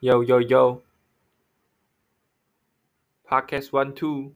Yo, yo, yo. Podcast one, two.